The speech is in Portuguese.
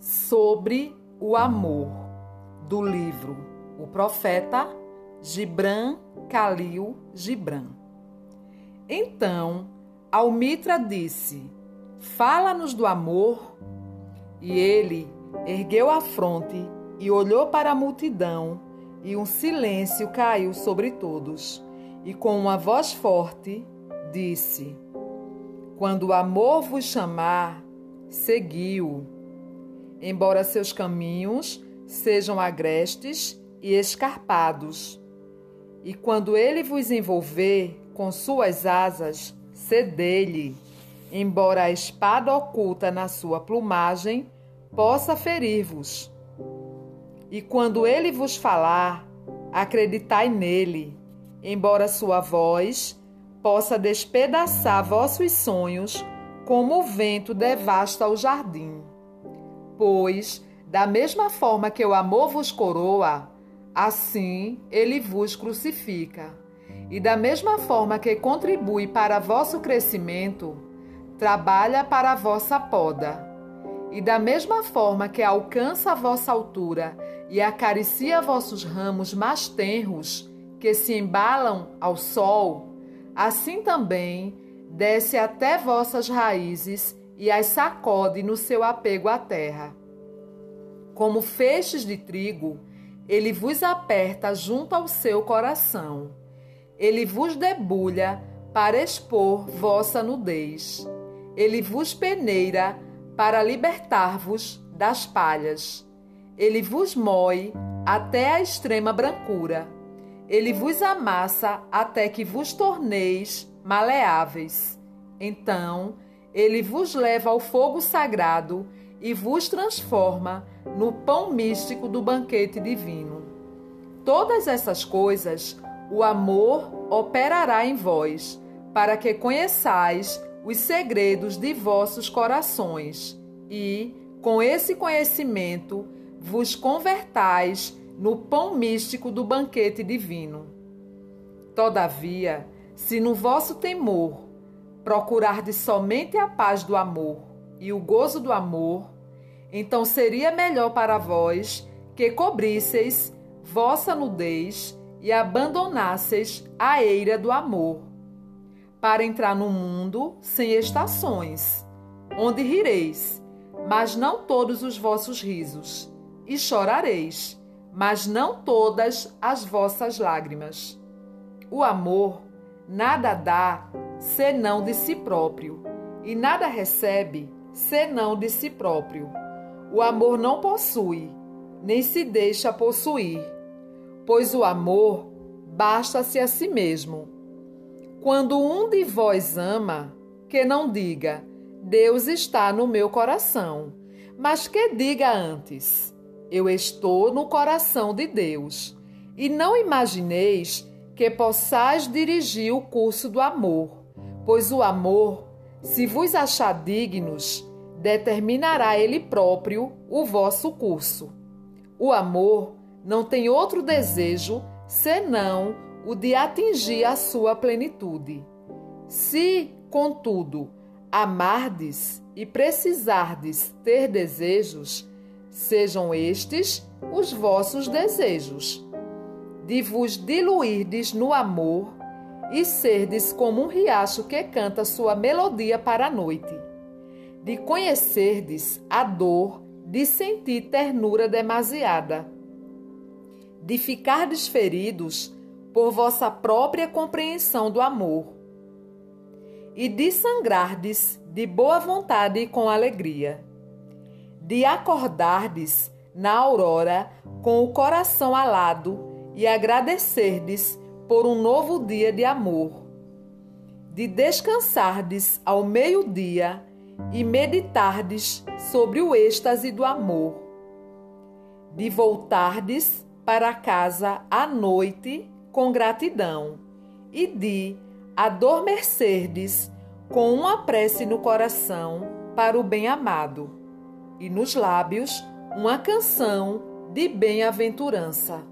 Sobre o amor, do livro O Profeta Gibran Khalil Gibran. Então, Almitra disse: Fala-nos do amor. E ele ergueu a fronte e olhou para a multidão, e um silêncio caiu sobre todos. E com uma voz forte disse: Quando o amor vos chamar, seguiu. Embora seus caminhos sejam agrestes e escarpados. E quando ele vos envolver com suas asas, cedei-lhe embora a espada oculta na sua plumagem possa ferir-vos. E quando ele vos falar, acreditai nele, embora sua voz possa despedaçar vossos sonhos, como o vento devasta o jardim. Pois, da mesma forma que o amor vos coroa, assim ele vos crucifica. E da mesma forma que contribui para vosso crescimento, trabalha para a vossa poda. E da mesma forma que alcança a vossa altura e acaricia vossos ramos mais tenros, que se embalam ao sol, assim também desce até vossas raízes e as sacode no seu apego à terra. Como feixes de trigo, ele vos aperta junto ao seu coração. Ele vos debulha para expor vossa nudez ele vos peneira para libertar-vos das palhas. Ele vos moe até a extrema brancura. Ele vos amassa até que vos torneis maleáveis. Então, ele vos leva ao fogo sagrado e vos transforma no pão místico do banquete divino. Todas essas coisas o amor operará em vós, para que conheçais os segredos de vossos corações e, com esse conhecimento, vos convertais no pão místico do banquete divino. Todavia, se no vosso temor procurardes somente a paz do amor e o gozo do amor, então seria melhor para vós que cobrisseis vossa nudez e abandonasseis a eira do amor para entrar no mundo sem estações, onde rireis, mas não todos os vossos risos, e chorareis, mas não todas as vossas lágrimas. O amor nada dá senão de si próprio, e nada recebe senão de si próprio. O amor não possui, nem se deixa possuir, pois o amor basta-se a si mesmo quando um de vós ama, que não diga, Deus está no meu coração, mas que diga antes, eu estou no coração de Deus. E não imagineis que possais dirigir o curso do amor, pois o amor, se vos achar dignos, determinará ele próprio o vosso curso. O amor não tem outro desejo senão o de atingir a sua plenitude. Se, contudo, amardes e precisardes ter desejos, sejam estes os vossos desejos, de vos diluirdes no amor e serdes como um riacho que canta sua melodia para a noite, de conhecerdes a dor de sentir ternura demasiada, de ficardes feridos por vossa própria compreensão do amor, e de sangrardes de boa vontade e com alegria, de acordardes na aurora com o coração alado e agradecerdes por um novo dia de amor, de descansardes ao meio-dia e meditardes sobre o êxtase do amor, de voltardes para casa à noite com gratidão e de adormecerdes com uma prece no coração para o bem-amado e nos lábios uma canção de bem-aventurança.